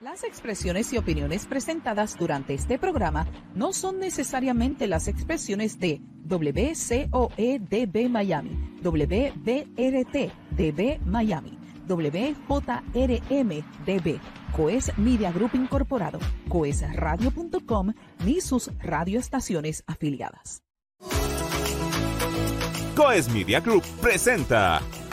Las expresiones y opiniones presentadas durante este programa no son necesariamente las expresiones de WCOEDB Miami, WBRT DB Miami, WJRM DB, Coes Media Group Incorporado, coesradio.com ni sus radioestaciones afiliadas. Coes Media Group presenta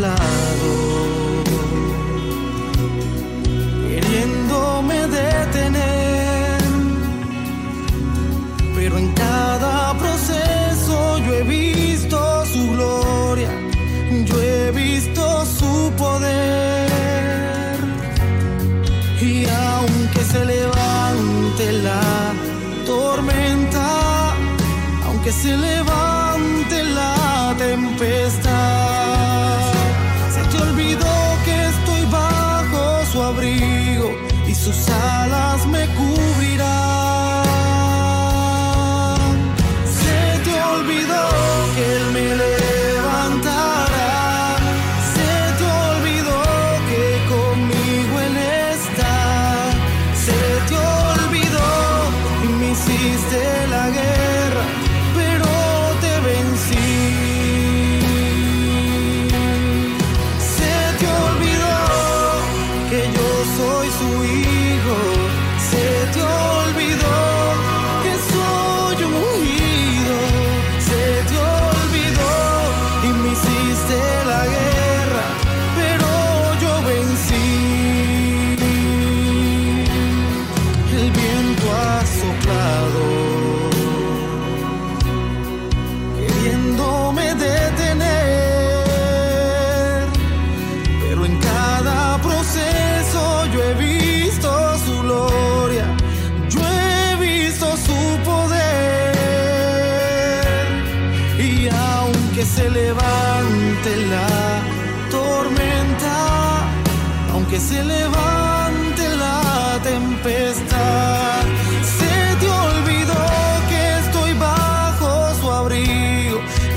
Soplado, queriéndome detener pero en cada proceso yo he visto su gloria, yo he visto su poder. Y aunque se levante la tormenta, aunque se levante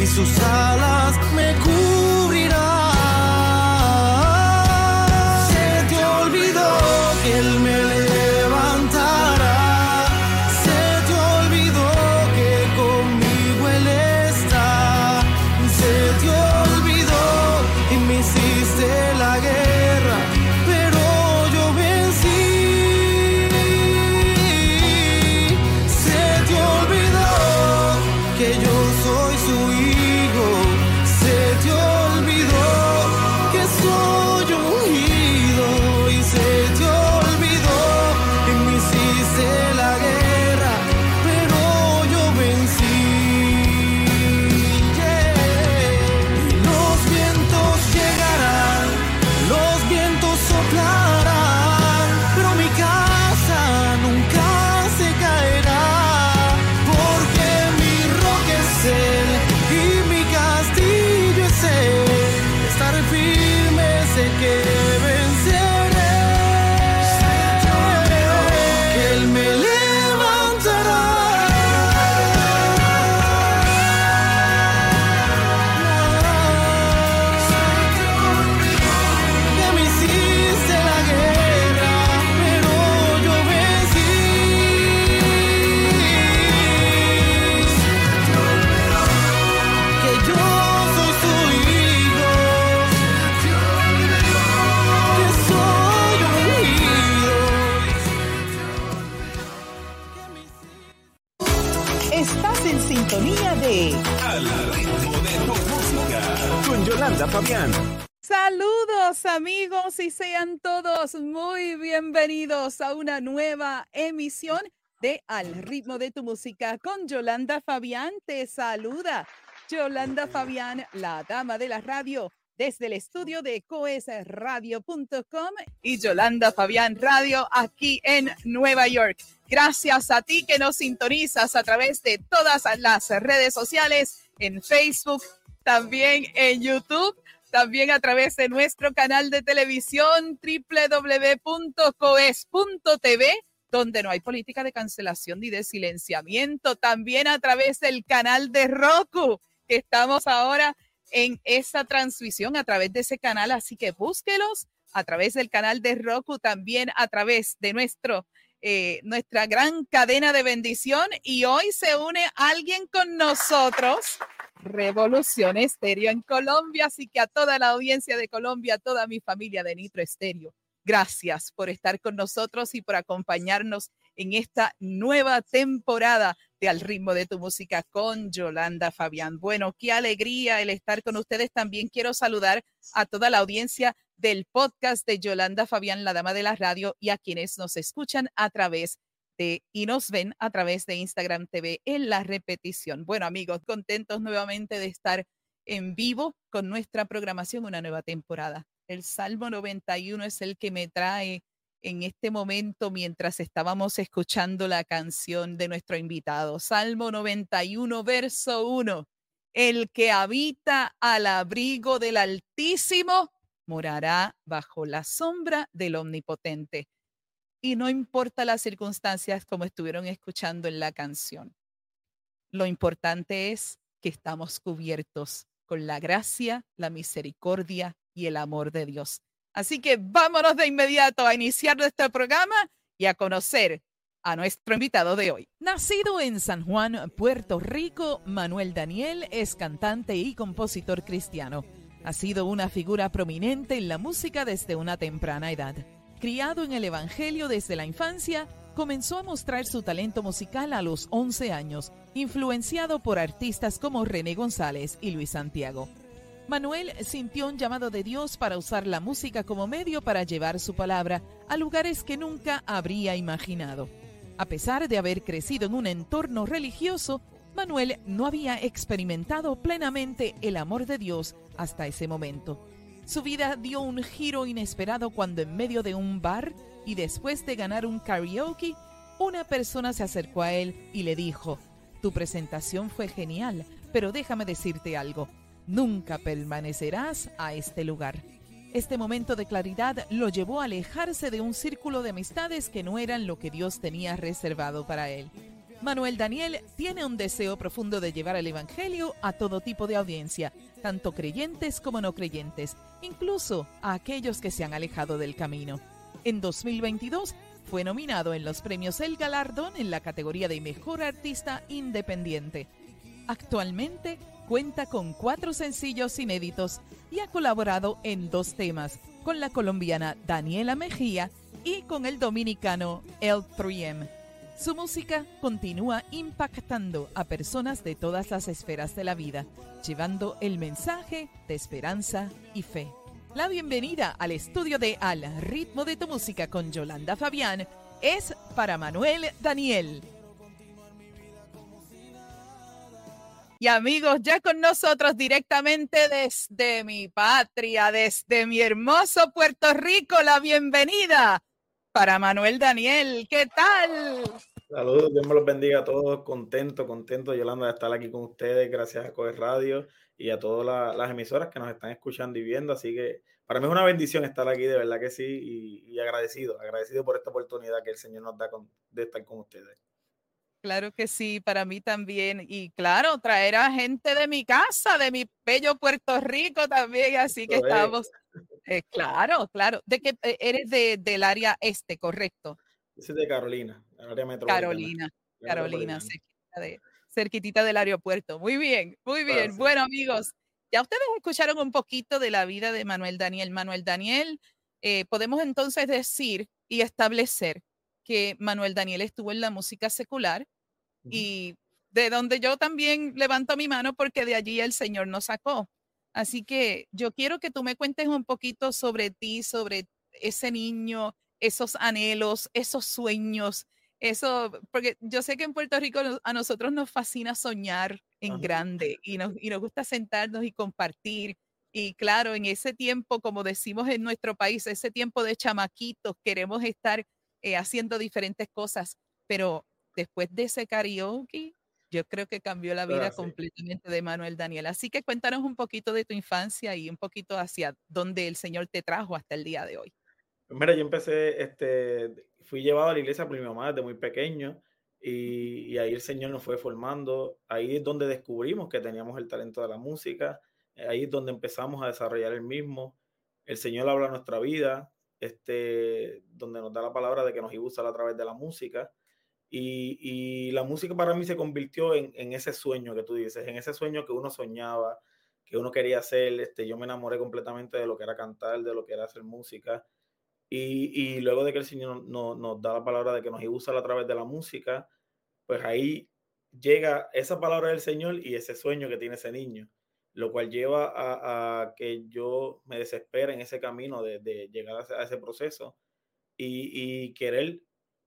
y sus alas me cubrirán. Estás en sintonía de Al ritmo de tu música con Yolanda Fabián. Saludos amigos y sean todos muy bienvenidos a una nueva emisión de Al ritmo de tu música con Yolanda Fabián. Te saluda Yolanda Fabián, la dama de la radio desde el estudio de coesradio.com y Yolanda Fabián Radio aquí en Nueva York. Gracias a ti que nos sintonizas a través de todas las redes sociales, en Facebook, también en YouTube también a través de nuestro canal de televisión www.coes.tv, donde no hay política de cancelación ni de silenciamiento. También a través del canal de Roku, que estamos ahora en esa transmisión a través de ese canal. Así que búsquelos a través del canal de Roku, también a través de nuestro eh, nuestra gran cadena de bendición y hoy se une alguien con nosotros, Revolución Estéreo en Colombia, así que a toda la audiencia de Colombia, a toda mi familia de Nitro Estéreo, gracias por estar con nosotros y por acompañarnos en esta nueva temporada de Al ritmo de tu música con Yolanda Fabián. Bueno, qué alegría el estar con ustedes. También quiero saludar a toda la audiencia del podcast de Yolanda Fabián, la dama de la radio, y a quienes nos escuchan a través de y nos ven a través de Instagram TV en la repetición. Bueno, amigos, contentos nuevamente de estar en vivo con nuestra programación, una nueva temporada. El Salmo 91 es el que me trae en este momento mientras estábamos escuchando la canción de nuestro invitado. Salmo 91, verso 1. El que habita al abrigo del Altísimo morará bajo la sombra del Omnipotente. Y no importa las circunstancias como estuvieron escuchando en la canción. Lo importante es que estamos cubiertos con la gracia, la misericordia y el amor de Dios. Así que vámonos de inmediato a iniciar nuestro programa y a conocer a nuestro invitado de hoy. Nacido en San Juan, Puerto Rico, Manuel Daniel es cantante y compositor cristiano. Ha sido una figura prominente en la música desde una temprana edad. Criado en el Evangelio desde la infancia, comenzó a mostrar su talento musical a los 11 años, influenciado por artistas como René González y Luis Santiago. Manuel sintió un llamado de Dios para usar la música como medio para llevar su palabra a lugares que nunca habría imaginado. A pesar de haber crecido en un entorno religioso, Manuel no había experimentado plenamente el amor de Dios hasta ese momento. Su vida dio un giro inesperado cuando en medio de un bar y después de ganar un karaoke, una persona se acercó a él y le dijo, tu presentación fue genial, pero déjame decirte algo, nunca permanecerás a este lugar. Este momento de claridad lo llevó a alejarse de un círculo de amistades que no eran lo que Dios tenía reservado para él. Manuel Daniel tiene un deseo profundo de llevar el Evangelio a todo tipo de audiencia, tanto creyentes como no creyentes, incluso a aquellos que se han alejado del camino. En 2022 fue nominado en los premios El Galardón en la categoría de Mejor Artista Independiente. Actualmente cuenta con cuatro sencillos inéditos y ha colaborado en dos temas, con la colombiana Daniela Mejía y con el dominicano L3M. Su música continúa impactando a personas de todas las esferas de la vida, llevando el mensaje de esperanza y fe. La bienvenida al estudio de Al ritmo de tu música con Yolanda Fabián es para Manuel Daniel. Y amigos, ya con nosotros directamente desde mi patria, desde mi hermoso Puerto Rico, la bienvenida para Manuel Daniel. ¿Qué tal? Saludos, Dios me los bendiga a todos. Contento, contento, Yolanda, de estar aquí con ustedes, gracias a Coger Radio y a todas las emisoras que nos están escuchando y viendo. Así que para mí es una bendición estar aquí, de verdad que sí, y, agradecido, agradecido por esta oportunidad que el Señor nos da de estar con ustedes. Claro que sí, para mí también. Y claro, traer a gente de mi casa, de mi bello Puerto Rico también, así que estamos eh, claro, claro. De que eh, eres de, del área este, correcto. Yo soy de Carolina, área Carolina, Carolina, cerquitita, del aeropuerto. Muy bien, muy bien. Bueno, amigos, ya ustedes escucharon un poquito de la vida de Manuel Daniel. Manuel Daniel, eh, podemos entonces decir y establecer que Manuel Daniel estuvo en la música secular y de donde yo también levanto mi mano porque de allí el Señor nos sacó. Así que yo quiero que tú me cuentes un poquito sobre ti, sobre ese niño, esos anhelos, esos sueños, eso, porque yo sé que en Puerto Rico a nosotros nos fascina soñar en grande y nos, y nos gusta sentarnos y compartir. Y claro, en ese tiempo, como decimos en nuestro país, ese tiempo de chamaquitos, queremos estar eh, haciendo diferentes cosas, pero después de ese karaoke, yo creo que cambió la vida completamente de Manuel Daniel. Así que cuéntanos un poquito de tu infancia y un poquito hacia dónde el Señor te trajo hasta el día de hoy. Mira, yo empecé, este, fui llevado a la iglesia por mi mamá desde muy pequeño y, y, ahí el Señor nos fue formando. Ahí es donde descubrimos que teníamos el talento de la música. Ahí es donde empezamos a desarrollar el mismo. El Señor habla nuestra vida, este, donde nos da la palabra de que nos iba a usar a través de la música. Y, la música para mí se convirtió en, ese sueño que tú dices, en ese sueño que uno soñaba, que uno quería hacer. Este, yo me enamoré completamente de lo que era cantar, de lo que era hacer música. Y, luego de que el Señor nos da la palabra de que nos iba a usar a través de la música, pues ahí llega esa palabra del Señor y ese sueño que tiene ese niño, lo cual lleva a, que yo me desespere en ese camino de, llegar a ese, proceso y, querer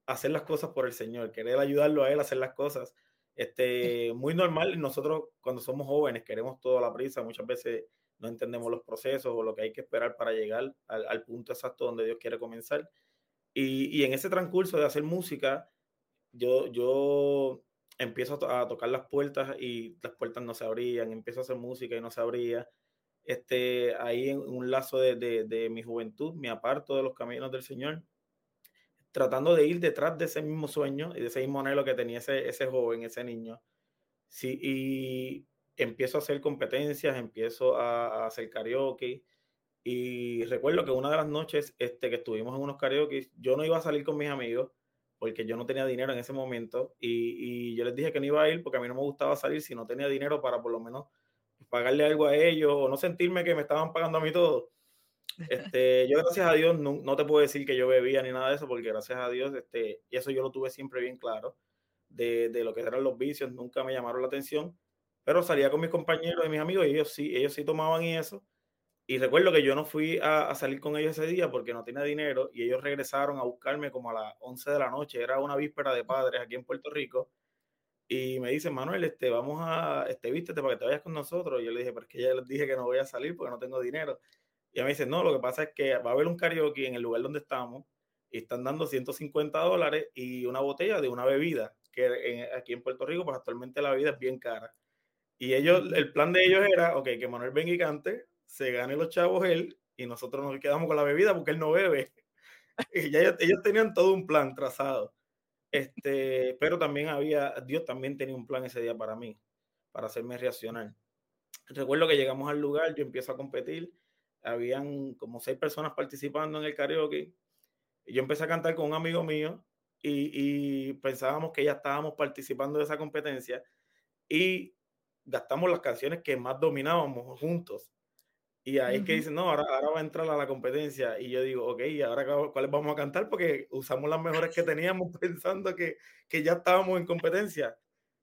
hacer las cosas por el Señor, querer ayudarlo a Él a hacer las cosas. Este, muy normal, nosotros cuando somos jóvenes queremos toda la prisa, muchas veces no entendemos los procesos o lo que hay que esperar para llegar al, punto exacto donde Dios quiere comenzar. Y, en ese transcurso de hacer música, yo, yo empiezo a, tocar las puertas y las puertas no se abrían, empiezo a hacer música y no se abría. Este, ahí en un lazo de, de, de mi juventud me aparto de los caminos del Señor tratando de ir detrás de ese mismo sueño y de ese mismo anhelo que tenía ese, ese joven, ese niño. Sí, y empiezo a hacer competencias, empiezo a, a, hacer karaoke. Y recuerdo que una de las noches este, que estuvimos en unos karaoke, yo no iba a salir con mis amigos porque yo no tenía dinero en ese momento. Y, y, yo les dije que no iba a ir porque a mí no me gustaba salir si no tenía dinero para por lo menos pagarle algo a ellos o no sentirme que me estaban pagando a mí todo. Este, yo gracias a Dios no, te puedo decir que yo bebía ni nada de eso, porque gracias a Dios, este, y eso yo lo tuve siempre bien claro, de, de, lo que eran los vicios, nunca me llamaron la atención, pero salía con mis compañeros y mis amigos y ellos sí, ellos sí tomaban y eso. Y recuerdo que yo no fui a, a, salir con ellos ese día porque no tenía dinero y ellos regresaron a buscarme como a las 11 de la noche, era una víspera de padres aquí en Puerto Rico. Y me dicen, Manuel, este, vamos a, este, vístete para que te vayas con nosotros. Y yo le dije, pero es que ya les dije que no voy a salir porque no tengo dinero. Y me dice, no, lo que pasa es que va a haber un karaoke en el lugar donde estamos y están dando 150 dólares y una botella de una bebida, que aquí en Puerto Rico, pues actualmente la bebida es bien cara. Y ellos, el plan de ellos era, ok, que Manuel venga y cante, se gane los chavos él y nosotros nos quedamos con la bebida porque él no bebe. Y ya ellos, tenían todo un plan trazado. Este, pero también había, Dios también tenía un plan ese día para mí, para hacerme reaccionar. Recuerdo que llegamos al lugar, yo empiezo a competir habían como seis personas participando en el karaoke. Y yo empecé a cantar con un amigo mío y, pensábamos que ya estábamos participando de esa competencia y gastamos las canciones que más dominábamos juntos. Y ahí es que dicen, no, ahora, ahora va a entrar a la competencia. Y yo digo, ok, ¿y ahora cuáles vamos a cantar? Porque usamos las mejores que teníamos pensando que, que ya estábamos en competencia.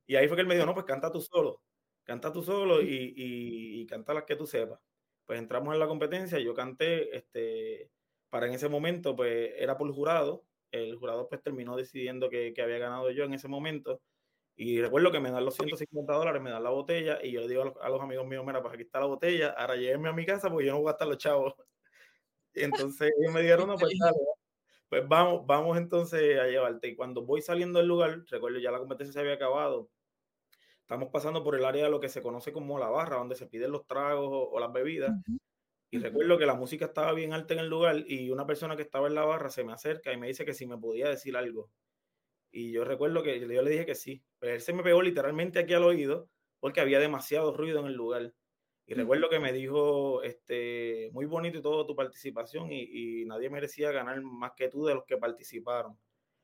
Y ahí fue que él me dijo, no, pues canta tú solo. Canta tú solo y, y, y canta las que tú sepas pues entramos en la competencia, yo canté, este, para en ese momento, pues era por jurado, el jurado pues terminó decidiendo que, que había ganado yo en ese momento, y recuerdo que me dan los 150 dólares, me dan la botella, y yo le digo a los, amigos míos, mira, pues aquí está la botella, ahora llévenme a mi casa porque yo no voy a gastar los chavos. Y entonces ellos me dijeron, no, pues dale, pues vamos, vamos entonces a llevarte. Y cuando voy saliendo del lugar, recuerdo ya la competencia se había acabado, estamos pasando por el área de lo que se conoce como la barra, donde se piden los tragos o, las bebidas. Y recuerdo que la música estaba bien alta en el lugar y una persona que estaba en la barra se me acerca y me dice que si me podía decir algo. Y yo recuerdo que yo le dije que sí, pero él se me pegó literalmente aquí al oído porque había demasiado ruido en el lugar. Y recuerdo que me dijo, este, muy bonito y todo tu participación y, y nadie merecía ganar más que tú de los que participaron.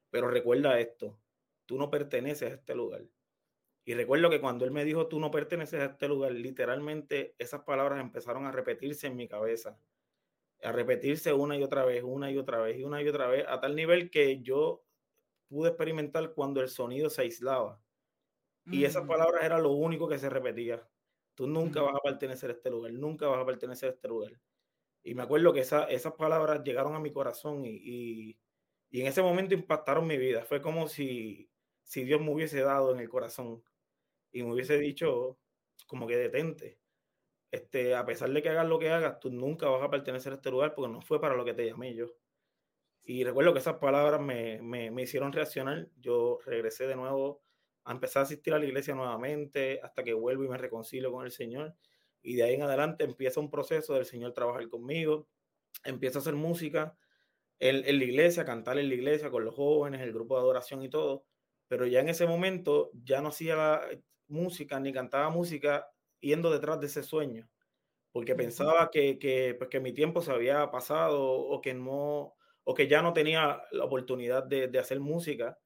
Pero recuerda esto, tú no perteneces a este lugar y recuerdo que cuando él me dijo, tú no perteneces a este lugar, literalmente esas palabras empezaron a repetirse en mi cabeza, a repetirse una y otra vez, una y otra vez, y una y otra vez, a tal nivel que yo pude experimentar cuando el sonido se aislaba. Y esas mm. palabras eran lo único que se repetía. tú nunca vas a pertenecer a este lugar, nunca vas a pertenecer a este lugar. Y me acuerdo que esa, esas palabras llegaron a mi corazón y, y, y, en ese momento impactaron mi vida. Fue como si, si Dios me hubiese dado en el corazón y me hubiese dicho como que detente. Este, a pesar de que hagas lo que hagas, tú nunca vas a pertenecer a este lugar porque no fue para lo que te llamé yo. Y recuerdo que esas palabras me, me, me hicieron reaccionar. Yo regresé de nuevo a empezar a asistir a la iglesia nuevamente hasta que vuelvo y me reconcilio con el Señor. Y de ahí en adelante empieza un proceso del Señor trabajar conmigo, empiezo a hacer música en, en, la iglesia, cantar en la iglesia con los jóvenes, el grupo de adoración y todo. Pero ya en ese momento ya no hacía música ni cantaba música yendo detrás de ese sueño, porque pensaba que, que, pues que mi tiempo se había pasado o que no o que ya no tenía la oportunidad de, de hacer música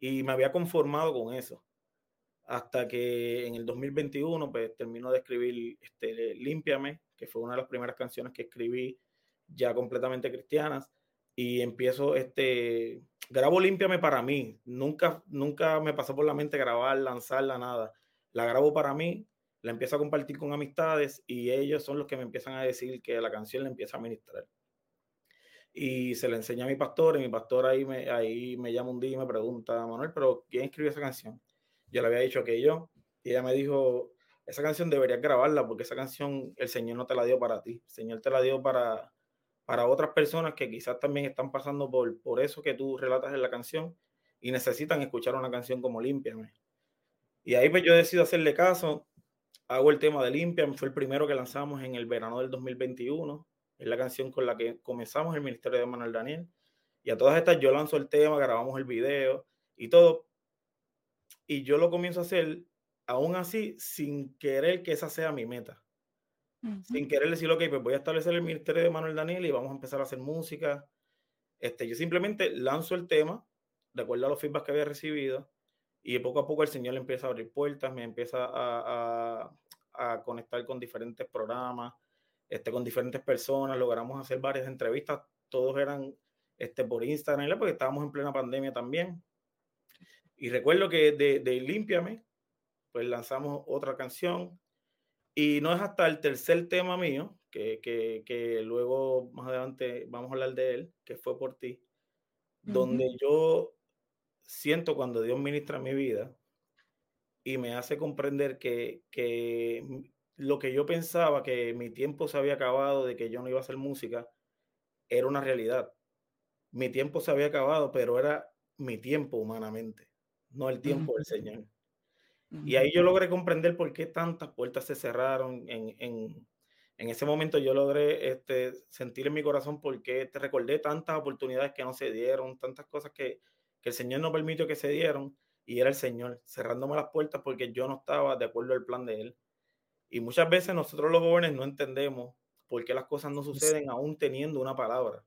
y me había conformado con eso. Hasta que en el 2021 pues, terminó de escribir este, Límpiame, que fue una de las primeras canciones que escribí ya completamente cristianas. Y empiezo, este, grabo Límpiame para mí. Nunca, nunca me pasó por la mente grabar, lanzarla, nada. La grabo para mí, la empiezo a compartir con amistades y ellos son los que me empiezan a decir que la canción la empieza a ministrar y se le enseña a mi pastor y mi pastor ahí me, ahí me llama un día y me pregunta, Manuel, pero ¿quién escribió esa canción? Yo le había dicho que yo, y ella me dijo, esa canción deberías grabarla porque esa canción el Señor no te la dio para ti, el Señor te la dio para, para otras personas que quizás también están pasando por, por eso que tú relatas en la canción y necesitan escuchar una canción como Límpiame. Y ahí pues yo decido hacerle caso, hago el tema de Límpiame, fue el primero que lanzamos en el verano del 2021 es la canción con la que comenzamos el ministerio de Manuel Daniel. Y a todas estas yo lanzo el tema, grabamos el video y todo. Y yo lo comienzo a hacer aún así sin querer que esa sea mi meta. Sin querer decir, ok, pues voy a establecer el ministerio de Manuel Daniel y vamos a empezar a hacer música. Este, yo simplemente lanzo el tema, de acuerdo a los feedbacks que había recibido, y poco a poco el Señor le empieza a abrir puertas, me empieza a, a, a conectar con diferentes programas, este, con diferentes personas, logramos hacer varias entrevistas, todos eran este, por Instagram, porque estábamos en plena pandemia también. Y recuerdo que de, de Límpiame, pues lanzamos otra canción. Y no es hasta el tercer tema mío, que, que, que luego más adelante vamos a hablar de él, que fue por ti, donde yo siento cuando Dios ministra mi vida y me hace comprender que, que lo que yo pensaba que mi tiempo se había acabado, de que yo no iba a hacer música, era una realidad. Mi tiempo se había acabado, pero era mi tiempo humanamente, no el tiempo del Señor. Y ahí yo logré comprender por qué tantas puertas se cerraron. En, en, en ese momento yo logré este, sentir en mi corazón por qué te recordé tantas oportunidades que no se dieron, tantas cosas que, que el Señor no permitió que se dieron. Y era el Señor cerrándome las puertas porque yo no estaba de acuerdo al plan de Él. Y muchas veces nosotros los jóvenes no entendemos por qué las cosas no suceden aún teniendo una palabra.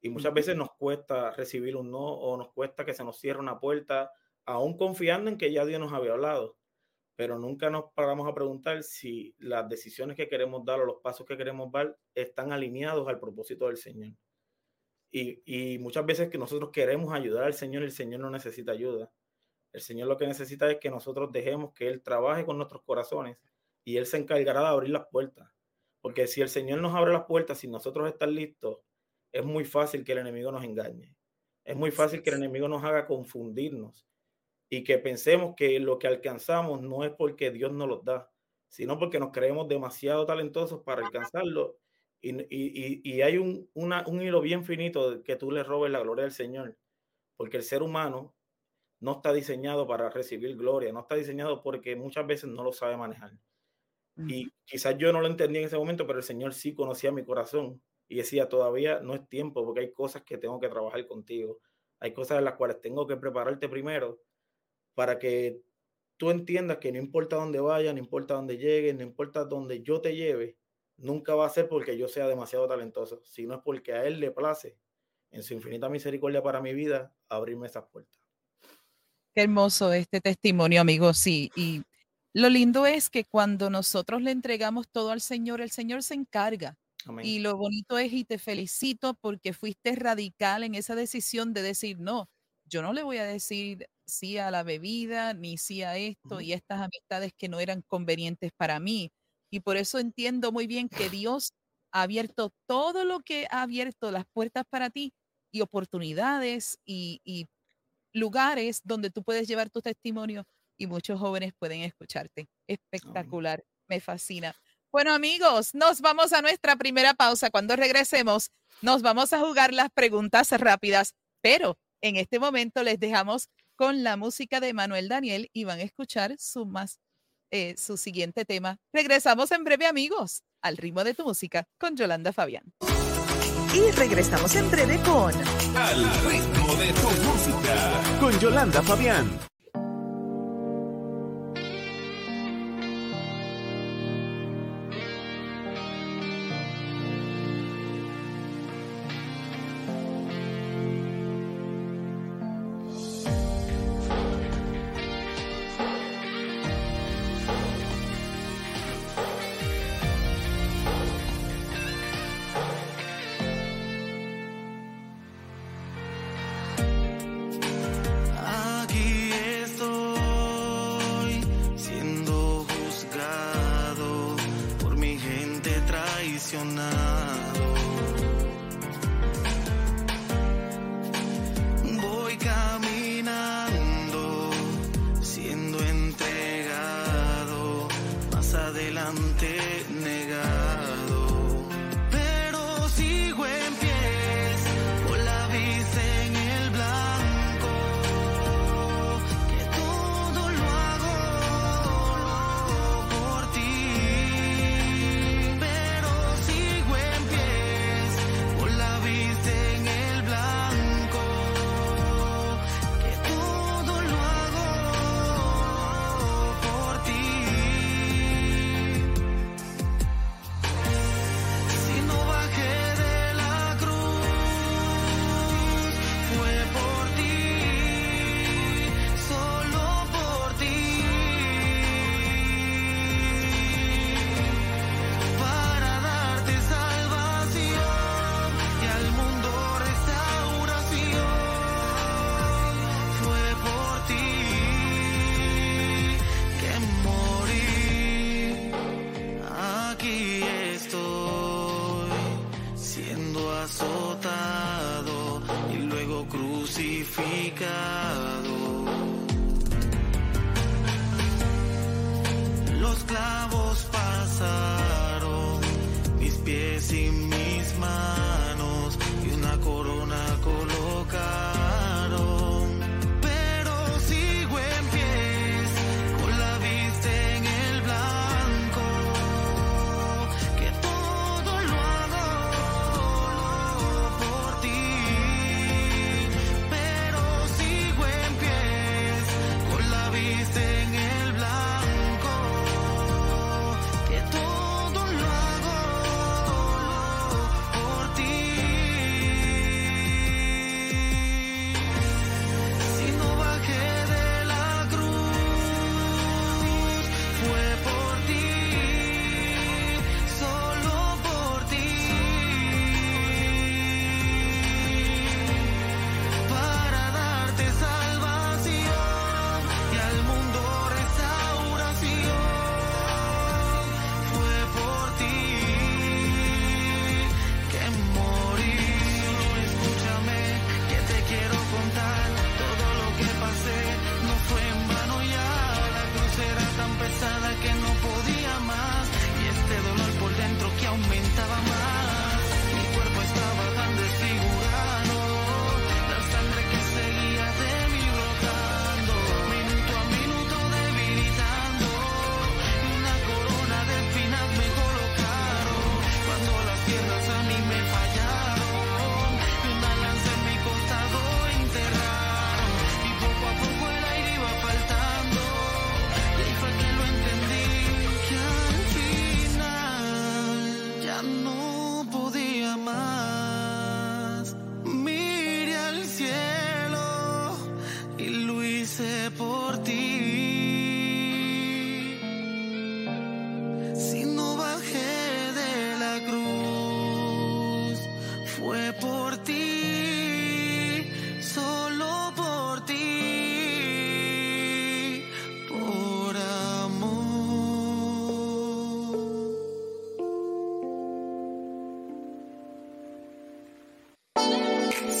Y muchas veces nos cuesta recibir un no o nos cuesta que se nos cierre una puerta, aún confiando en que ya Dios nos había hablado. Pero nunca nos paramos a preguntar si las decisiones que queremos dar o los pasos que queremos dar están alineados al propósito del Señor. Y, y muchas veces que nosotros queremos ayudar al Señor, el Señor no necesita ayuda. El Señor lo que necesita es que nosotros dejemos que Él trabaje con nuestros corazones y Él se encargará de abrir las puertas. Porque si el Señor nos abre las puertas, si nosotros estamos listos, es muy fácil que el enemigo nos engañe. Es muy fácil que el enemigo nos haga confundirnos y que pensemos que lo que alcanzamos no es porque Dios nos lo da, sino porque nos creemos demasiado talentosos para alcanzarlo. Y, y, y hay un, una, un hilo bien finito que tú le robes la gloria al Señor, porque el ser humano no está diseñado para recibir gloria, no está diseñado porque muchas veces no lo sabe manejar. Y quizás yo no lo entendí en ese momento, pero el Señor sí conocía mi corazón y decía, todavía no es tiempo porque hay cosas que tengo que trabajar contigo. Hay cosas en las cuales tengo que prepararte primero para que tú entiendas que no importa dónde vaya, no importa dónde llegue, no importa dónde yo te lleve, nunca va a ser porque yo sea demasiado talentoso, sino es porque a Él le place, en su infinita misericordia para mi vida, abrirme esas puertas. Qué hermoso este testimonio, amigo. Sí, y lo lindo es que cuando nosotros le entregamos todo al Señor, el Señor se encarga. Y lo bonito es, y te felicito porque fuiste radical en esa decisión de decir, no, yo no le voy a decir sí a la bebida, ni sí a esto y estas amistades que no eran convenientes para mí. Y por eso entiendo muy bien que Dios ha abierto todo lo que ha abierto las puertas para ti y oportunidades y, y lugares donde tú puedes llevar tu testimonio y muchos jóvenes pueden escucharte. Espectacular, me fascina. Bueno amigos, nos vamos a nuestra primera pausa. Cuando regresemos, nos vamos a jugar las preguntas rápidas, pero en este momento les dejamos con la música de Manuel Daniel y van a escuchar su, más, eh, su siguiente tema. Regresamos en breve amigos al ritmo de tu música con Yolanda Fabián. Y regresamos en breve con Al ritmo de tu música con Yolanda Fabián.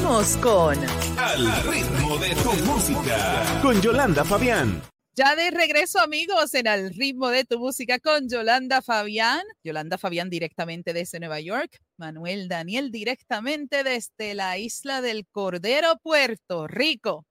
Continuamos con Al ritmo de tu música. Con Yolanda Fabián. Ya de regreso, amigos, en el ritmo de tu música con Yolanda Fabián. Yolanda Fabián directamente desde Nueva York. Manuel Daniel directamente desde la isla del Cordero, Puerto Rico.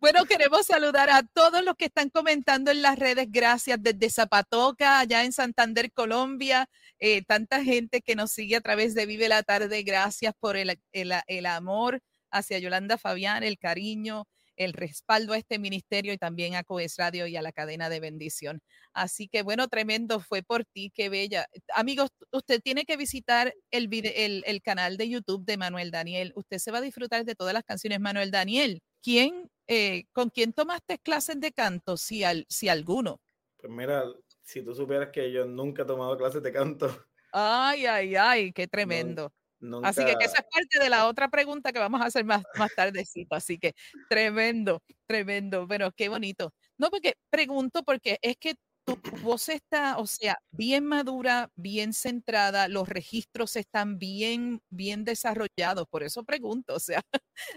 bueno, queremos saludar a todos los que están comentando en las redes. Gracias desde Zapatoca, allá en Santander, Colombia. Eh, tanta gente que nos sigue a través de Vive la Tarde. Gracias por el, el, amor hacia Yolanda Fabián, el cariño el respaldo a este ministerio y también a Coes Radio y a la cadena de bendición. Así que bueno, tremendo fue por ti, qué bella. Amigos, usted tiene que visitar el, el, el, canal de YouTube de Manuel Daniel. Usted se va a disfrutar de todas las canciones. Manuel Daniel, ¿quién, eh, ¿con quién tomaste clases de canto? Si, al, si alguno. Pues mira, si tú supieras que yo nunca he tomado clases de canto. Ay, ay, ay, qué tremendo. Nunca... Así que, que, esa es parte de la otra pregunta que vamos a hacer más, más tardecito. Así que tremendo, tremendo. Pero qué bonito. No, porque pregunto porque es que tu voz está, o sea, bien madura, bien centrada, los registros están bien, bien desarrollados, por eso pregunto, o sea,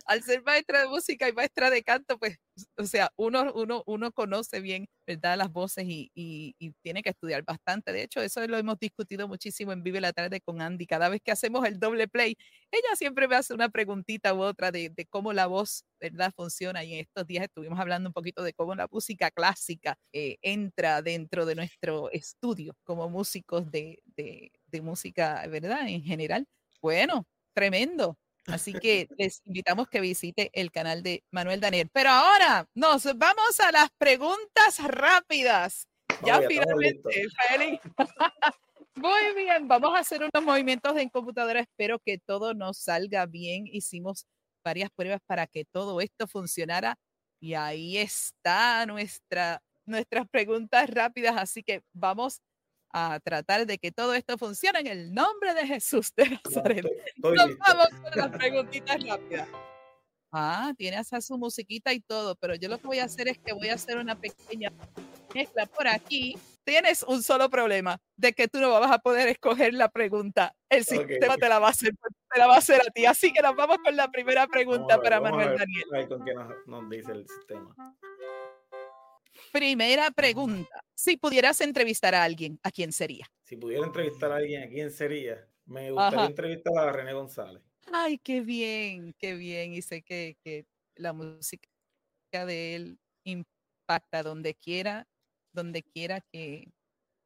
al ser maestra de música y maestra de canto, pues, o sea, uno, uno, uno conoce bien, ¿verdad? Las voces y, y, tiene que estudiar bastante. De hecho, eso lo hemos discutido muchísimo en Vive la Tarde con Andy. Cada vez que hacemos el doble play, ella siempre me hace una preguntita u otra de, de cómo la voz, ¿verdad? Funciona. Y en estos días estuvimos hablando un poquito de cómo la música clásica eh, entra dentro de nuestro estudio como músicos de, de, de música, ¿verdad? En general. Bueno, tremendo. Así que les invitamos que visite el canal de Manuel Daniel. Pero ahora nos vamos a las preguntas rápidas. Ya finalmente, Félix. Muy bien, vamos a hacer unos movimientos en computadora. Espero que todo nos salga bien. Hicimos varias pruebas para que todo esto funcionara. Y ahí está nuestra, nuestras preguntas rápidas. Así que vamos a tratar de que todo esto funcione en el nombre de Jesús de Nazaret. Nos vamos con las preguntitas rápidas. Ah, tiene hasta su musiquita y todo, pero yo lo que voy a hacer es que voy a hacer una pequeña mezcla por aquí. Tienes un solo problema, de que tú no vas a poder escoger la pregunta. El sistema okay. te, la va a hacer, te la va a hacer a ti. Así que nos vamos con la primera pregunta para Manuel Daniel. ¿Con qué nos, nos dice el sistema? Primera pregunta. Si pudieras entrevistar a alguien, ¿a quién sería? Si pudiera entrevistar a alguien, ¿a quién sería? Me gustaría Ajá. entrevistar a René González. Ay, qué bien, qué bien. Y sé que, que la música de él impacta donde quiera, donde quiera que,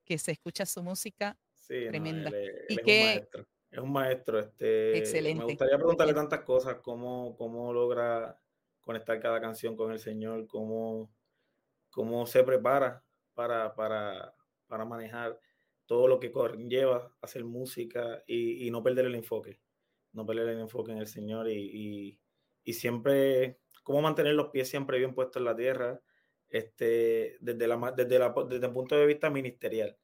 que se escucha su música. Sí, tremenda. No, él, él y es que, un maestro. Es un maestro. Este, Excelente. Me gustaría preguntarle tantas cosas, cómo, cómo logra conectar cada canción con el Señor, cómo cómo se prepara para, para, para manejar todo lo que conlleva hacer música y, y, no perder el enfoque, no perder el enfoque en el Señor y, y, y, siempre, cómo mantener los pies siempre bien puestos en la tierra, este, desde, la, desde, la, desde el punto de vista ministerial,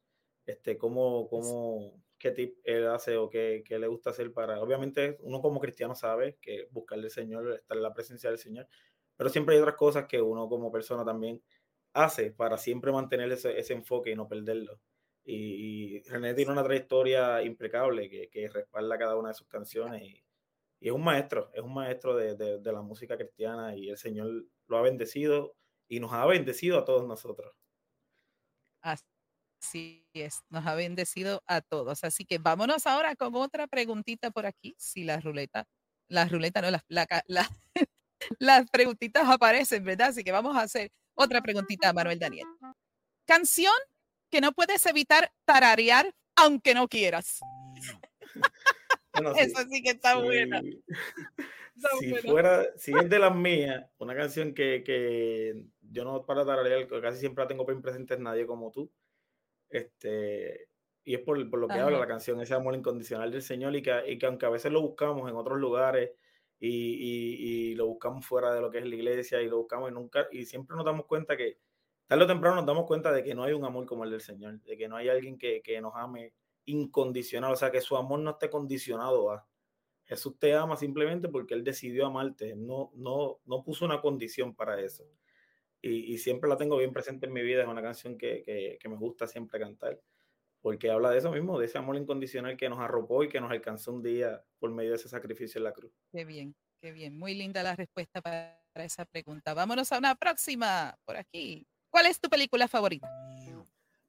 este, cómo, cómo, qué tip él hace o qué, qué, le gusta hacer para, obviamente uno como cristiano sabe que buscarle al Señor, estar en la presencia del Señor, pero siempre hay otras cosas que uno como persona también hace para siempre mantener ese, ese enfoque y no perderlo. Y, y, René tiene una trayectoria impecable que, que respalda cada una de sus canciones y, y, es un maestro, es un maestro de, de, de, la música cristiana y el Señor lo ha bendecido y nos ha bendecido a todos nosotros. Así es, nos ha bendecido a todos. Así que vámonos ahora con otra preguntita por aquí, si la ruleta, la ruleta no, la, la, la las preguntitas aparecen, ¿verdad? Así que vamos a hacer otra preguntita, Manuel Daniel. Canción que no puedes evitar tararear aunque no quieras. Bueno, Eso sí, sí que está sí, buena. Está si buena. fuera, si es de las mías, una canción que, que yo no para tararear, que casi siempre la tengo bien presente es Nadie como tú. Este, y es por, por lo que Ajá. habla la canción, ese amor incondicional del Señor y que, y que aunque a veces lo buscamos en otros lugares y, y- y lo buscamos fuera de lo que es la iglesia y lo buscamos y nunca, y siempre nos damos cuenta que tarde o temprano nos damos cuenta de que no hay un amor como el del Señor, de que no hay alguien que, que nos ame incondicional, o sea, que su amor no esté condicionado a. Jesús te ama simplemente porque Él decidió amarte, no, no, no puso una condición para eso. Y, y siempre la tengo bien presente en mi vida, es una canción que, que, que me gusta siempre cantar, porque habla de eso mismo, de ese amor incondicional que nos arropó y que nos alcanzó un día por medio de ese sacrificio en la cruz. Qué bien, qué bien. Muy linda la respuesta para esa pregunta. Vámonos a una próxima por aquí. ¿Cuál es tu película favorita?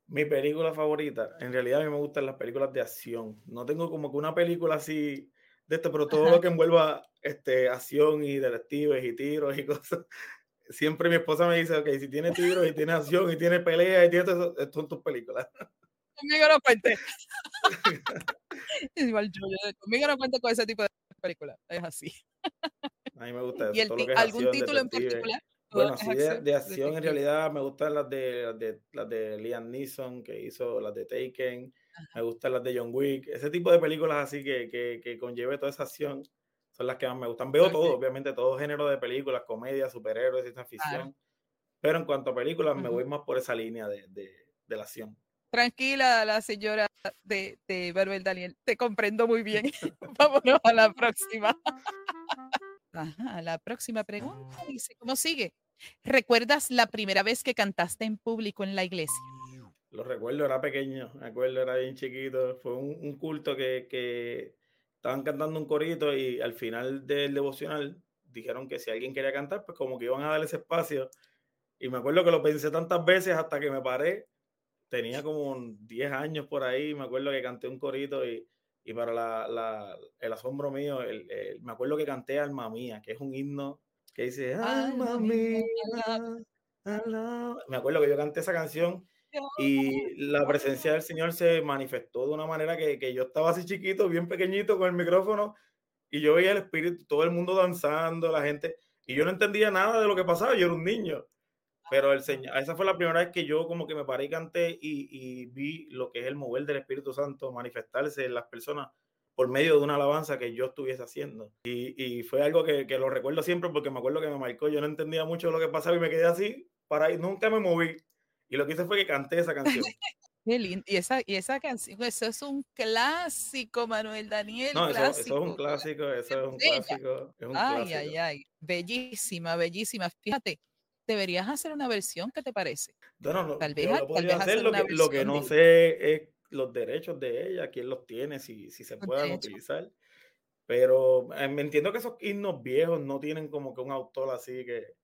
Mi película favorita, en realidad a mí me gustan las películas de acción. No tengo como que una película así de esto, pero todo Ajá. lo que envuelva este, acción y detectives y tiros y cosas. Siempre mi esposa me dice, ok, si tiene tiros y tiene acción y tiene pelea y tiene todo eso, estas son tus películas. Conmigo no cuente. Igual yo, yo, conmigo no cuente con ese tipo de películas. Es así. A mí me gusta ¿Y eso. el todo lo que es algún acción, título en particular? Bueno, ¿Es así de, acción? de acción en realidad me gustan las de, las de, las de Liam Neeson, que hizo las de Taken, me gustan las de John Wick, ese tipo de películas así que, que, que conlleve toda esa acción son las que más me gustan. Veo todo, obviamente, todo género de películas, comedia, superhéroes, ciencia ficción, pero en cuanto a películas me voy más por esa línea de, de, de la acción. Tranquila, la señora de, de Daniel. Te comprendo muy bien. Vámonos a la próxima. Ajá, la próxima pregunta dice, ¿cómo sigue? ¿Recuerdas la primera vez que cantaste en público en la iglesia? Lo recuerdo, era pequeño, me acuerdo, era bien chiquito. Fue un, culto que, que estaban cantando un corito y al final del devocional dijeron que si alguien quería cantar, pues como que iban a darle ese espacio. Y me acuerdo que lo pensé tantas veces hasta que me paré. Tenía como un 10 años por ahí, me acuerdo que canté un corito y, y para la, la- el asombro mío, el- el- me acuerdo que canté Alma Mía, que es un himno que dice Alma mía, mía, alaba". Me acuerdo que yo canté esa canción y la presencia del Señor se manifestó de una manera que, que yo estaba así chiquito, bien pequeñito con el micrófono y yo veía el espíritu, todo el mundo danzando, la gente, y yo no entendía nada de lo que pasaba, yo era un niño. Pero el Señor, esa fue la primera vez que yo como que me paré y canté y, y vi lo que es el mover del Espíritu Santo manifestarse en las personas por medio de una alabanza que yo estuviese haciendo. Y, y fue algo que, que lo recuerdo siempre porque me acuerdo que me marcó, yo no entendía mucho lo que pasaba y me quedé así, para y nunca me moví. Y lo que hice fue que canté esa canción. Qué lindo. Y esa, y esa canción, eso es un clásico, Manuel Daniel. No, eso, eso es clásico. un clásico, eso es un clásico. Es un Ay, clásico. ay, ay. Bellísima, bellísima. Fíjate, deberías hacer una versión, ¿qué te parece? Bueno, no, Tal vez lo tal vez hacer, hacer lo que, lo que no de- sé es los derechos de ella, quién los tiene, si, si se puedan utilizar. Pero eh, me entiendo que esos himnos viejos no tienen como que un autor así que...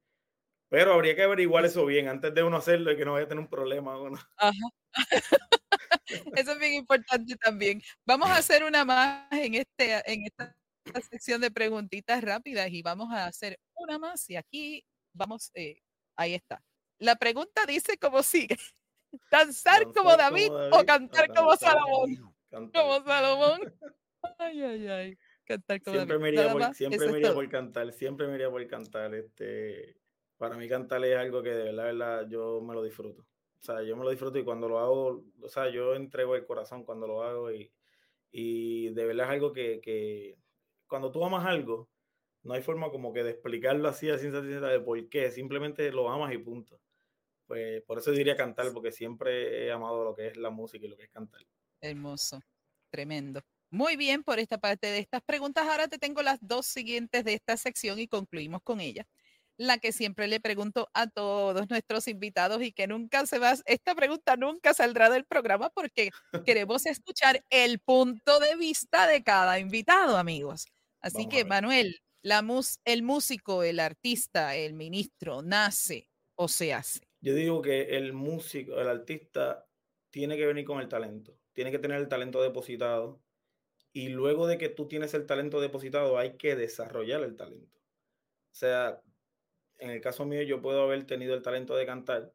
Pero habría que averiguar eso bien antes de uno hacerlo y que no vaya a tener un problema. uno. Ajá. Eso es bien importante también. Vamos a hacer una más en, este, en esta sección de preguntitas rápidas y vamos a hacer una más y aquí vamos, eh, ahí está. La pregunta dice como sigue. ¿Danzar como David, o cantar como Salomón? cantar. Como Salomón. Ay, ay, ay. Cantar como Siempre David. me iría, por, siempre me iría por cantar, siempre me iría por cantar. Este, para mí cantar es algo que de verdad, de verdad, yo me lo disfruto. O sea, yo me lo disfruto y cuando lo hago, o sea, yo entrego el corazón cuando lo hago y, y de verdad es algo que, que cuando tú amas algo, no hay forma como que de explicarlo así a ciencia cierta de por qué, simplemente lo amas y punto. Pues por eso diría cantar, porque siempre he amado lo que es la música y lo que es cantar. Hermoso, tremendo. Muy bien por esta parte de estas preguntas. Ahora te tengo las dos siguientes de esta sección y concluimos con ella. La que siempre le pregunto a todos nuestros invitados y que nunca se va, esta pregunta nunca saldrá del programa porque queremos escuchar el punto de vista de cada invitado, amigos. Así Vamos que. Manuel, la el músico, el artista, el ministro, ¿nace o se hace? Yo digo que el músico, el artista, tiene que venir con el talento, tiene que tener el talento depositado y luego de que tú tienes el talento depositado hay que desarrollar el talento. O sea, en el caso mío yo puedo haber tenido el talento de cantar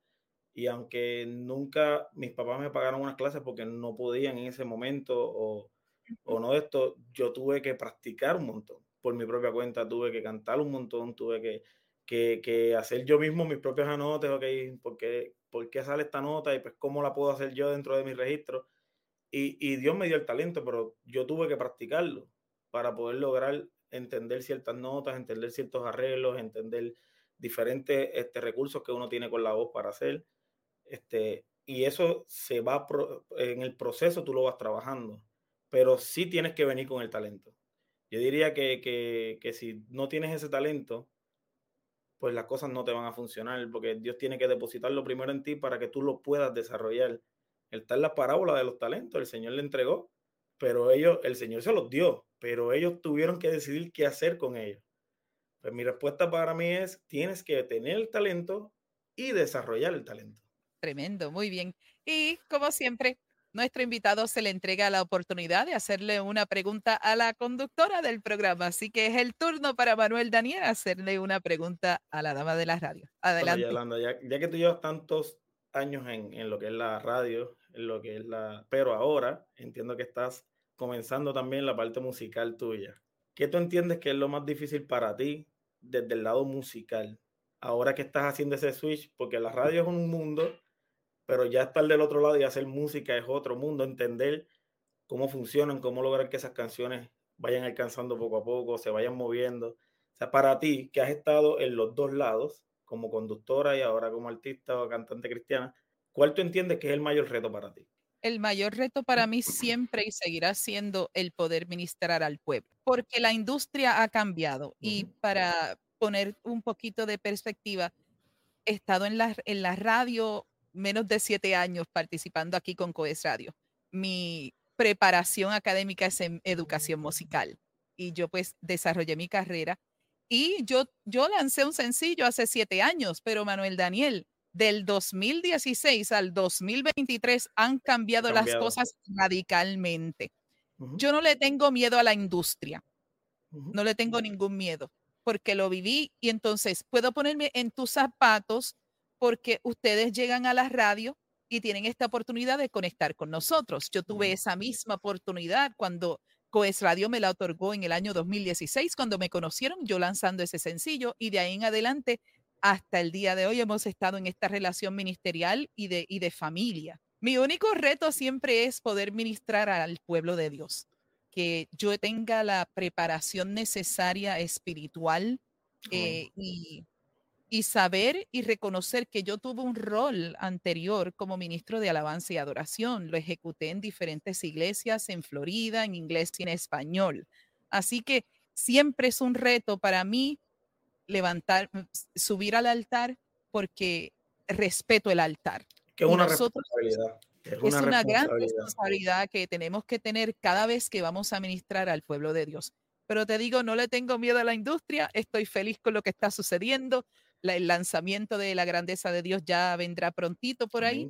y aunque nunca mis papás me pagaron unas clases porque no podían en ese momento o, o no esto, yo tuve que practicar un montón por mi propia cuenta, tuve que cantar un montón, tuve que, que, que hacer yo mismo mis propios anotes, ok, ¿por qué, por qué sale esta nota y pues cómo la puedo hacer yo dentro de mi registro? Y, y Dios me dio el talento, pero yo tuve que practicarlo para poder lograr entender ciertas notas, entender ciertos arreglos, entender diferentes este, recursos que uno tiene con la voz para hacer. Este, y eso se va pro- en el proceso, tú lo vas trabajando, pero sí tienes que venir con el talento. Yo diría que, que, que si no tienes ese talento, pues las cosas no te van a funcionar, porque Dios tiene que depositarlo primero en ti para que tú lo puedas desarrollar. Está en la parábola de los talentos, el Señor le entregó, pero ellos, el Señor se los dio, pero ellos tuvieron que decidir qué hacer con ellos. Pues mi respuesta para mí es, tienes que tener el talento y desarrollar el talento. Tremendo, muy bien. Y como siempre, nuestro invitado se le entrega la oportunidad de hacerle una pregunta a la conductora del programa. Así que es el turno para Manuel Daniel hacerle una pregunta a la dama de la radio. Adelante. Yolanda, ya, ya que tú llevas tantos años en, en lo que es la radio, en lo que es la... Pero ahora entiendo que estás comenzando también la parte musical tuya. ¿Qué tú entiendes que es lo más difícil para ti desde el lado musical? Ahora que estás haciendo ese switch, porque la radio es un mundo, pero ya estar del otro lado y hacer música es otro mundo, entender cómo funcionan, cómo lograr que esas canciones vayan alcanzando poco a poco, se vayan moviendo. O sea, para ti, que has estado en los dos lados, como conductora y ahora como artista o cantante cristiana, ¿cuál tú entiendes que es el mayor reto para ti? El mayor reto para mí siempre y seguirá siendo el poder ministrar al pueblo, porque la industria ha cambiado y para poner un poquito de perspectiva, he estado en la, en la radio menos de siete años participando aquí con Coes Radio. Mi preparación académica es en educación musical y yo pues desarrollé mi carrera y yo, yo lancé un sencillo hace siete años, pero Manuel Daniel, del 2016 al 2023 han cambiado, las cosas radicalmente. Yo no le tengo miedo a la industria, no le tengo ningún miedo, porque lo viví y entonces puedo ponerme en tus zapatos porque ustedes llegan a la radio y tienen esta oportunidad de conectar con nosotros. Yo tuve esa misma oportunidad cuando Coes Radio me la otorgó en el año 2016, cuando me conocieron, yo lanzando ese sencillo y de ahí en adelante hasta el día de hoy hemos estado en esta relación ministerial y de, y de familia. Mi único reto siempre es poder ministrar al pueblo de Dios, que yo tenga la preparación necesaria espiritual eh, y, y saber y reconocer que yo tuve un rol anterior como ministro de alabanza y adoración. Lo ejecuté en diferentes iglesias en Florida, en inglés y en español. Así que siempre es un reto para mí levantar, subir al altar porque respeto el altar. Que es una nosotros- responsabilidad. Es Es una, una gran responsabilidad. responsabilidad que tenemos que tener cada vez que vamos a ministrar al pueblo de Dios. Pero te digo, no le tengo miedo a la industria, estoy feliz con lo que está sucediendo. La- el lanzamiento de la grandeza de Dios ya vendrá prontito por ahí,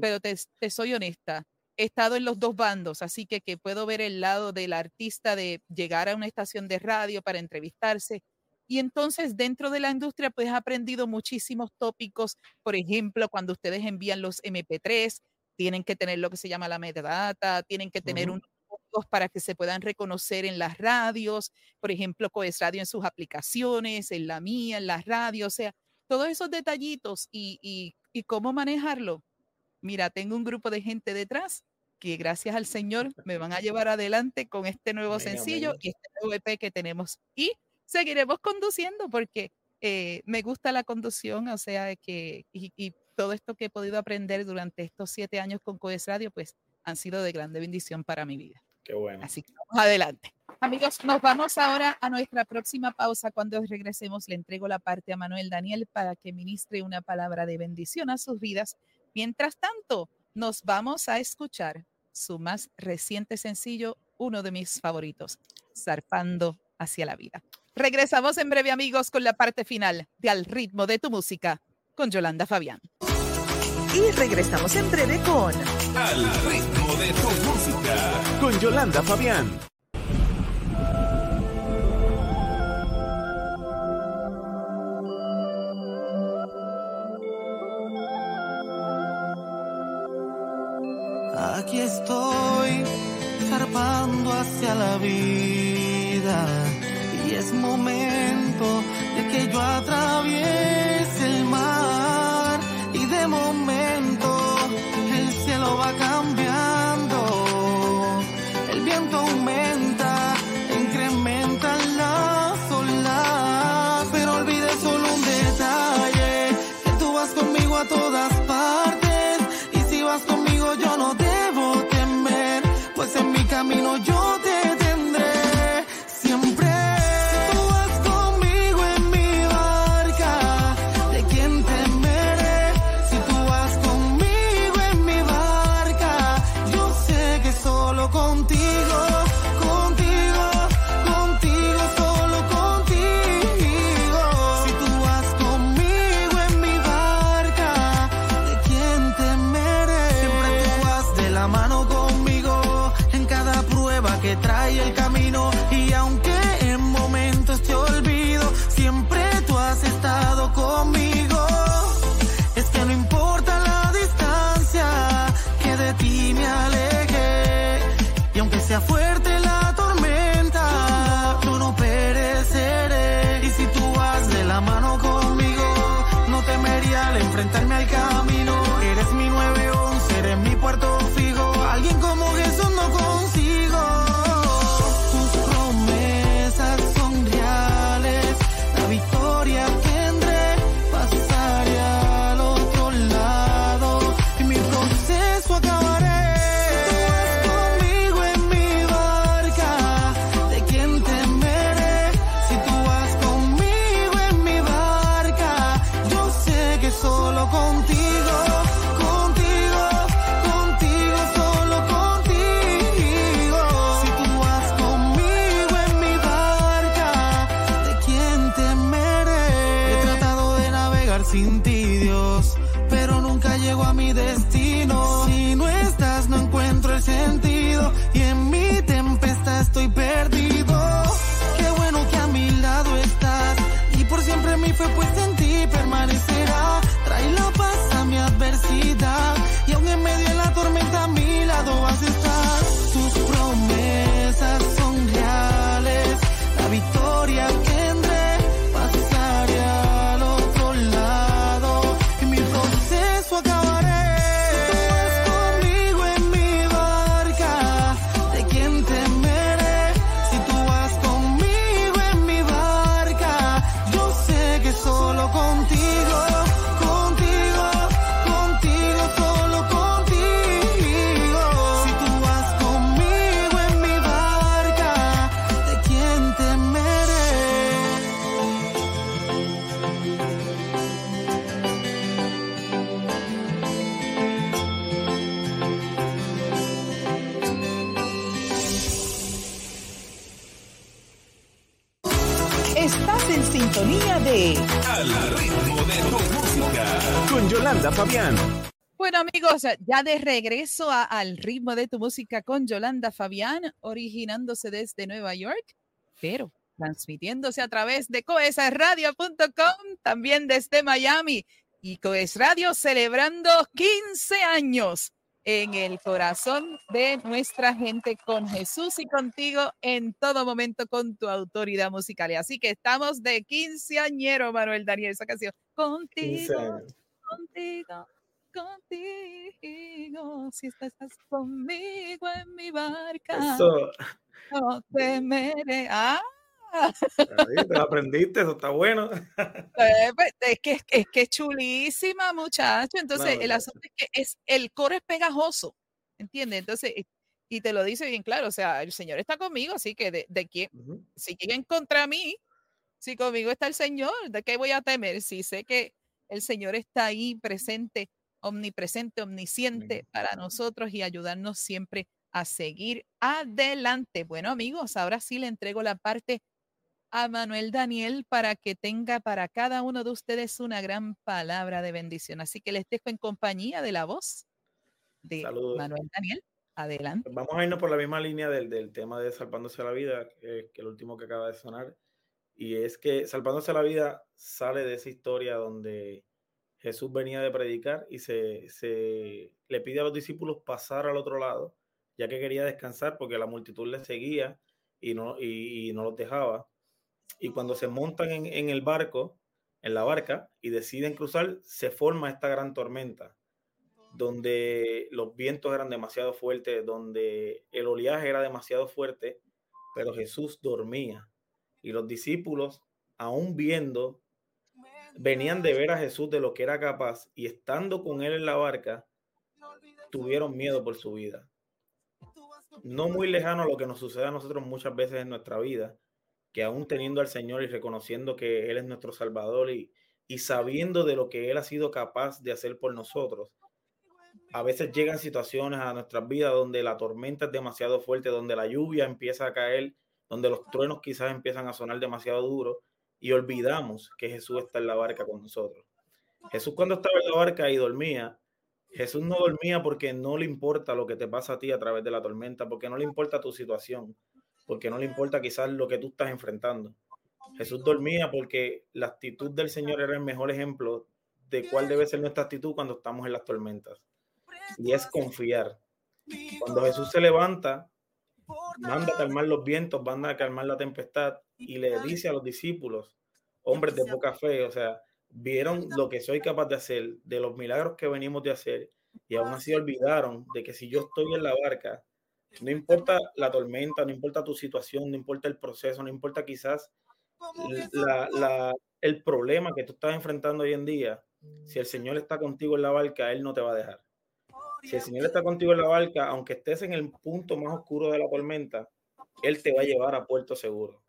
pero te, te soy honesta, he estado en los dos bandos, así que, que puedo ver el lado del artista de llegar a una estación de radio para entrevistarse. Y entonces dentro de la industria, pues he aprendido muchísimos tópicos. Por ejemplo, cuando ustedes envían los MP3, tienen que tener lo que se llama la metadata, tienen que tener Ujú. unos para que se puedan reconocer en las radios, por ejemplo, Coes Radio en sus aplicaciones, en la mía, en las radios, o sea, todos esos detallitos y, y, y cómo manejarlo. Mira, tengo un grupo de gente detrás que gracias al Señor me van a llevar adelante con este nuevo Amén, sencillo amén. y este nuevo EP que tenemos. Y seguiremos conduciendo porque eh, me gusta la conducción, o sea, que y, y todo esto que he podido aprender durante estos siete años con Coes Radio, pues han sido de grande bendición para mi vida. Bueno. Así que vamos adelante. Amigos, nos vamos ahora a nuestra próxima pausa. Cuando regresemos, le entrego la parte a Manuel Daniel para que ministre una palabra de bendición a sus vidas. Mientras tanto, nos vamos a escuchar su más reciente sencillo, uno de mis favoritos, Zarpando hacia la vida. Regresamos en breve, amigos, con la parte final de Al ritmo de tu música con Yolanda Fabián. Y regresamos en breve con Al ritmo de tu música. Con Yolanda Fabián. Aquí estoy, zarpando hacia la vida. Y es momento de que yo atraviese que trae el Bueno amigos, ya de regreso a- al ritmo de tu música con Yolanda Fabián, originándose desde Nueva York, pero transmitiéndose a través de coesradio.com, también desde Miami. Y Coes Radio celebrando 15 años en el corazón de nuestra gente con Jesús y contigo en todo momento con tu autoridad musical. Y así que estamos de quinceañero, Manuel Daniel, esa canción. 15 Contigo contigo, contigo, si estás conmigo en mi barca, Eso, no temeré. Ah, te lo aprendiste, eso está bueno. eh, pues, es que es que es chulísima, muchacho. Entonces, No, el asunto es que es, el coro es pegajoso, ¿entiendes? Entonces, y- te lo dice bien claro, o sea, el Señor está conmigo, así que de, de quién, Ujú. si quieren contra mí, si conmigo está el Señor, ¿de qué voy a temer? Si sé que el Señor está ahí presente, omnipresente, omnisciente para nosotros y ayudarnos siempre a seguir adelante. Bueno, amigos, ahora sí le entrego la parte a Manuel Daniel para que tenga para cada uno de ustedes una gran palabra de bendición. Así que les dejo en compañía de la voz de Saludos. Manuel Daniel. Adelante. Vamos a irnos por la misma línea del, del tema de Salvándose la Vida, que, que el último que acaba de sonar. Y es que Salvándose la Vida sale de esa historia donde Jesús venía de predicar y se, se le pide a los discípulos pasar al otro lado, ya que quería descansar porque la multitud le seguía y no, y, y no los dejaba. Y cuando se montan en, en el barco, en la barca, y deciden cruzar, se forma esta gran tormenta donde los vientos eran demasiado fuertes, donde el oleaje era demasiado fuerte, pero Jesús dormía. Y los discípulos, aún viendo venían de ver a Jesús de lo que era capaz y estando con él en la barca, tuvieron miedo por su vida. No muy lejano a lo que nos sucede a nosotros muchas veces en nuestra vida, que aún teniendo al Señor y reconociendo que Él es nuestro Salvador y, y sabiendo de lo que Él ha sido capaz de hacer por nosotros, a veces llegan situaciones a nuestras vidas donde la tormenta es demasiado fuerte, donde la lluvia empieza a caer, donde los truenos quizás empiezan a sonar demasiado duro y olvidamos que Jesús está en la barca con nosotros. Jesús cuando estaba en la barca y dormía, Jesús no dormía porque no le importa lo que te pasa a ti a través de la tormenta, porque no le importa tu situación, porque no le importa quizás lo que tú estás enfrentando. Jesús dormía porque la actitud del Señor era el mejor ejemplo de cuál debe ser nuestra actitud cuando estamos en las tormentas. Y es confiar. Cuando Jesús se levanta, manda a calmar los vientos, manda a calmar la tempestad y le dice a los discípulos, hombres de poca fe, o sea, vieron lo que soy capaz de hacer, de los milagros que venimos de hacer, y aún así olvidaron de que si yo estoy en la barca, no importa la tormenta, no importa tu situación, no importa el proceso, no importa quizás el problema que tú estás enfrentando hoy en día, si el Señor está contigo en la barca, Él no te va a dejar. Si el Señor está contigo en la barca, aunque estés en el punto más oscuro de la tormenta, Él te va a llevar a puerto seguro.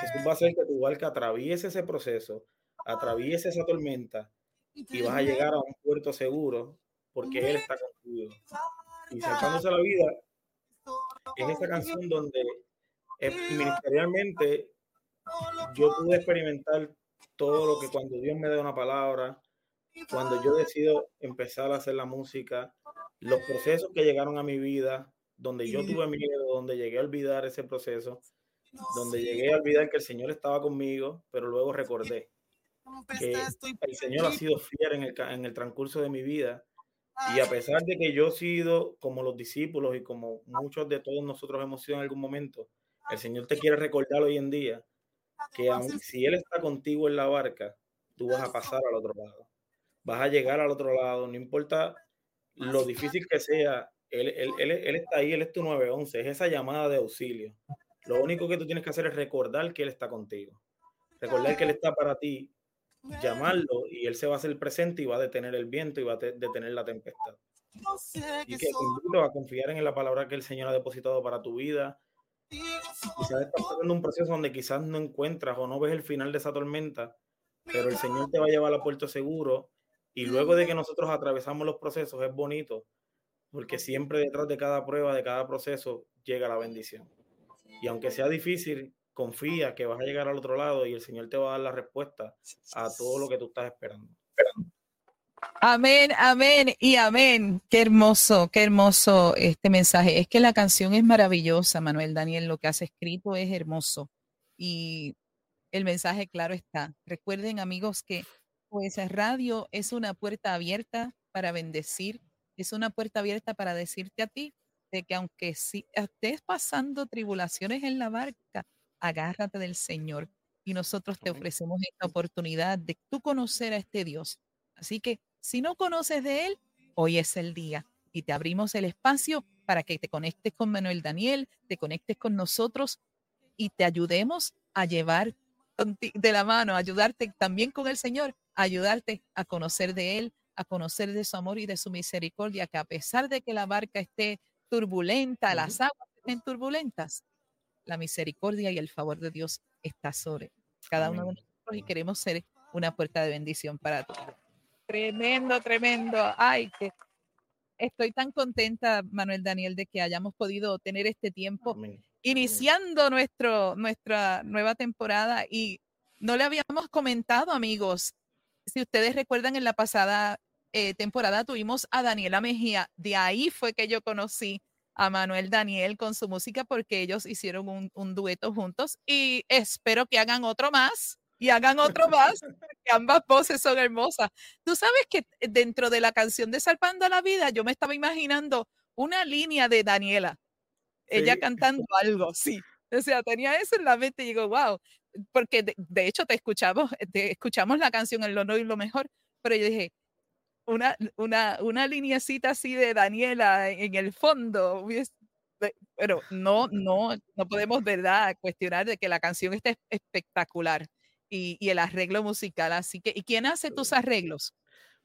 Jesús va a hacer que tu barca atraviese ese proceso, atraviese esa tormenta y vas a llegar a un puerto seguro porque Él está contigo. Y saltándose la vida es esa canción donde ministerialmente yo pude experimentar todo lo que cuando Dios me da una palabra, cuando yo decido empezar a hacer la música, los procesos que llegaron a mi vida, donde yo tuve miedo, donde llegué a olvidar ese proceso, donde llegué a olvidar que el Señor estaba conmigo, pero luego recordé que el Señor ha sido fiel en el, en el transcurso de mi vida. Y a pesar de que yo he sido como los discípulos y como muchos de todos nosotros hemos sido en algún momento, el Señor te quiere recordar hoy en día que aun si Él está contigo en la barca, tú vas a pasar al otro lado. Vas a llegar al otro lado, no importa lo difícil que sea, Él, él, él, él está ahí, Él es tu 911, es esa llamada de auxilio. Lo único que tú tienes que hacer es recordar que Él está contigo. Recordar que Él está para ti, llamarlo y Él se va a hacer presente y va a detener el viento y va a detener la tempestad. Y que te invito a confiar en la palabra que el Señor ha depositado para tu vida. Quizás estás pasando un proceso donde quizás no encuentras o no ves el final de esa tormenta, pero el Señor te va a llevar a puerto seguro. Y luego de que nosotros atravesamos los procesos, es bonito, porque siempre detrás de cada prueba, de cada proceso, llega la bendición. Y aunque sea difícil, confía que vas a llegar al otro lado y el Señor te va a dar la respuesta a todo lo que tú estás esperando. Amén, amén y amén. Qué hermoso, qué hermoso este mensaje. Es que la canción es maravillosa, Manuel Daniel. Lo que has escrito es hermoso y el mensaje claro está. Recuerden, amigos, que pues radio es una puerta abierta para bendecir, es una puerta abierta para decirte a ti de que aunque si estés pasando tribulaciones en la barca, agárrate del Señor y nosotros te ofrecemos esta oportunidad de tú conocer a este Dios. Así que si no conoces de Él, hoy es el día y te abrimos el espacio para que te conectes con Manuel Daniel, te conectes con nosotros y te ayudemos a llevar de la mano, ayudarte también con el Señor, ayudarte a conocer de Él, a conocer de su amor y de su misericordia, que a pesar de que la barca esté turbulenta, las aguas estén turbulentas, la misericordia y el favor de Dios está sobre cada uno de nosotros y queremos ser una puerta de bendición para todos. Tremendo, tremendo. Ay, que estoy tan contenta, Manuel Daniel, de que hayamos podido tener este tiempo iniciando nuestro, nuestra nueva temporada y no le habíamos comentado, amigos. Si ustedes recuerdan, en la pasada eh, temporada tuvimos a Daniela Mejía. De ahí fue que yo conocí a Manuel Daniel con su música porque ellos hicieron un, un dueto juntos y espero que hagan otro más y hagan otro más, que ambas voces son hermosas. Tú sabes que dentro de la canción de Salpando la Vida, yo me estaba imaginando una línea de Daniela, ella cantando algo, sí. O sea, tenía eso en la mente y digo, wow, porque de, hecho te escuchamos, te escuchamos la canción en lo no y lo mejor, pero yo dije, una, una, una lineacita así de Daniela en el fondo, pero no, no, no podemos, ¿verdad?, cuestionar de que la canción esté espectacular. y, el arreglo musical. Así que, ¿y quién hace tus arreglos?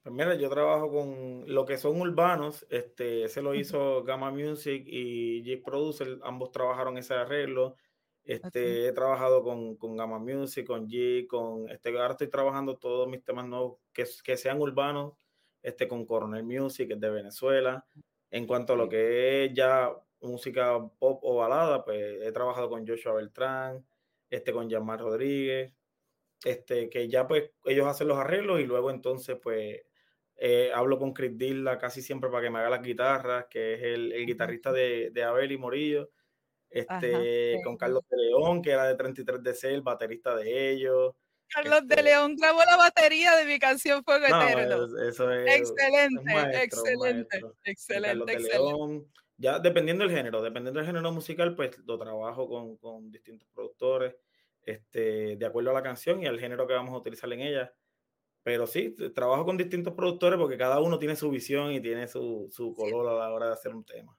Pues mira, yo trabajo con lo que son urbanos, este, ese lo hizo Gamma Music y J Producer, ambos trabajaron ese arreglo. Este, He trabajado con, con Gamma Music, con G, con este, ahora estoy trabajando todos mis temas nuevos que, que sean urbanos, este, con Coronel Music, es de Venezuela. En cuanto a lo que es ya música pop o balada, pues he trabajado con Joshua Beltrán, este, con Yamar Rodríguez, este, que ya pues ellos hacen los arreglos y luego entonces pues eh, hablo con Chris Dilla casi siempre para que me haga las guitarras, que es el, el guitarrista de, de Abel y Morillo este, con Carlos de León, que era de 33 DC, el baterista de ellos. Carlos de este León grabó la batería de mi canción Fuego Eterno. Eso es, excelente, excelente, excelente, excelente. ya dependiendo del género, dependiendo del género musical, pues lo trabajo con, con, distintos productores, este, de acuerdo a la canción y al género que vamos a utilizar en ella. Pero sí, trabajo con distintos productores porque cada uno tiene su visión y tiene su, su color a la hora de hacer un tema.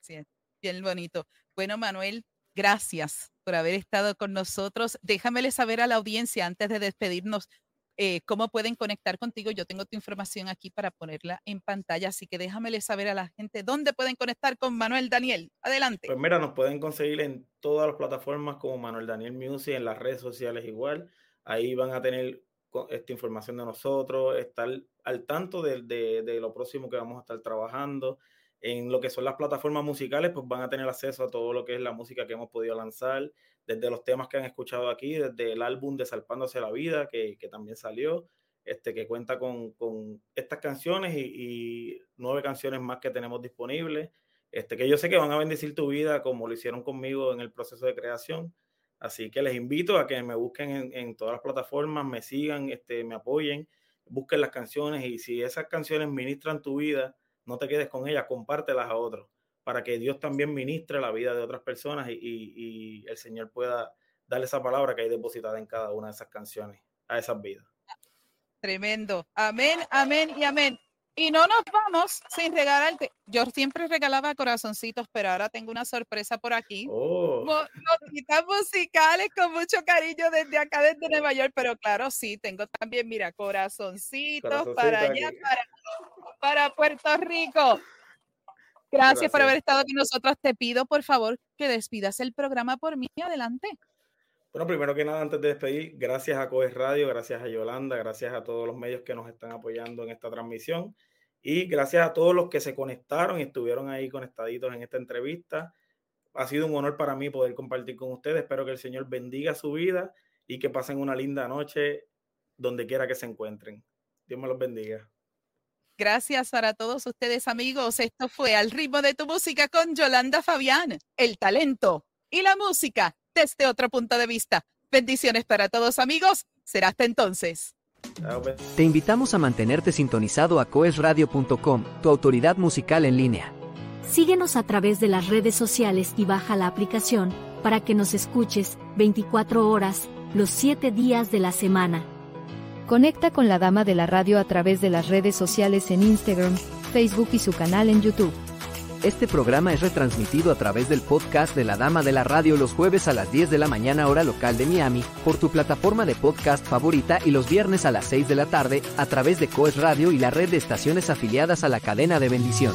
Sí, bien bonito. Bueno, Manuel, gracias por haber estado con nosotros. Déjamele saber a la audiencia antes de despedirnos eh, cómo pueden conectar contigo. Yo tengo tu información aquí para ponerla en pantalla, así que déjamele saber a la gente dónde pueden conectar con Manuel Daniel. Adelante. Pues mira, nos pueden conseguir en todas las plataformas como Manuel Daniel Music, en las redes sociales igual. Ahí van a tener esta información de nosotros, estar al tanto de, de lo próximo que vamos a estar trabajando en lo que son las plataformas musicales, pues van a tener acceso a todo lo que es la música que hemos podido lanzar, desde los temas que han escuchado aquí, desde el álbum de Salpándose la Vida, que, que también salió, este, que cuenta con, con estas canciones y, y, nueve canciones más que tenemos disponibles, este, que yo sé que van a bendecir tu vida como lo hicieron conmigo en el proceso de creación. Así que les invito a que me busquen en, en todas las plataformas, me sigan, este, me apoyen, busquen las canciones y si esas canciones ministran tu vida, no te quedes con ellas, compártelas a otros, para que Dios también ministre la vida de otras personas y, el Señor pueda darle esa palabra que hay depositada en cada una de esas canciones a esas vidas. Tremendo. Amén, amén y amén. Y no nos vamos sin regalarte. Yo siempre regalaba corazoncitos, pero ahora tengo una sorpresa por aquí. Oh. Notitas musicales con mucho cariño desde acá, desde Nueva York. Pero claro, sí, tengo también, mira, corazoncitos para allá, para para Puerto Rico. Gracias, por haber estado con nosotros. Te pido, por favor, que despidas el programa por mí. Adelante. Bueno, primero que nada, antes de despedir, gracias a Coes Radio, gracias a Yolanda, gracias a todos los medios que nos están apoyando en esta transmisión y gracias a todos los que se conectaron y estuvieron ahí conectaditos en esta entrevista. Ha sido un honor para mí poder compartir con ustedes. Espero que el Señor bendiga su vida y que pasen una linda noche donde quiera que se encuentren. Dios me los bendiga. Gracias para todos ustedes amigos. Esto fue Al ritmo de tu música con Yolanda Fabián, el talento y la música desde otro punto de vista. Bendiciones para todos amigos. Será hasta entonces. Te invitamos a mantenerte sintonizado a coesradio.com, tu autoridad musical en línea. Síguenos a través de las redes sociales y baja la aplicación para que nos escuches 24 horas, los 7 días de la semana. Conecta con la Dama de la Radio a través de las redes sociales en Instagram, Facebook y su canal en YouTube. Este programa es retransmitido a través del podcast de la Dama de la Radio los jueves a las 10 de la mañana hora local de Miami, por tu plataforma de podcast favorita y los viernes a las 6 de la tarde a través de Coes Radio y la red de estaciones afiliadas a la cadena de bendición.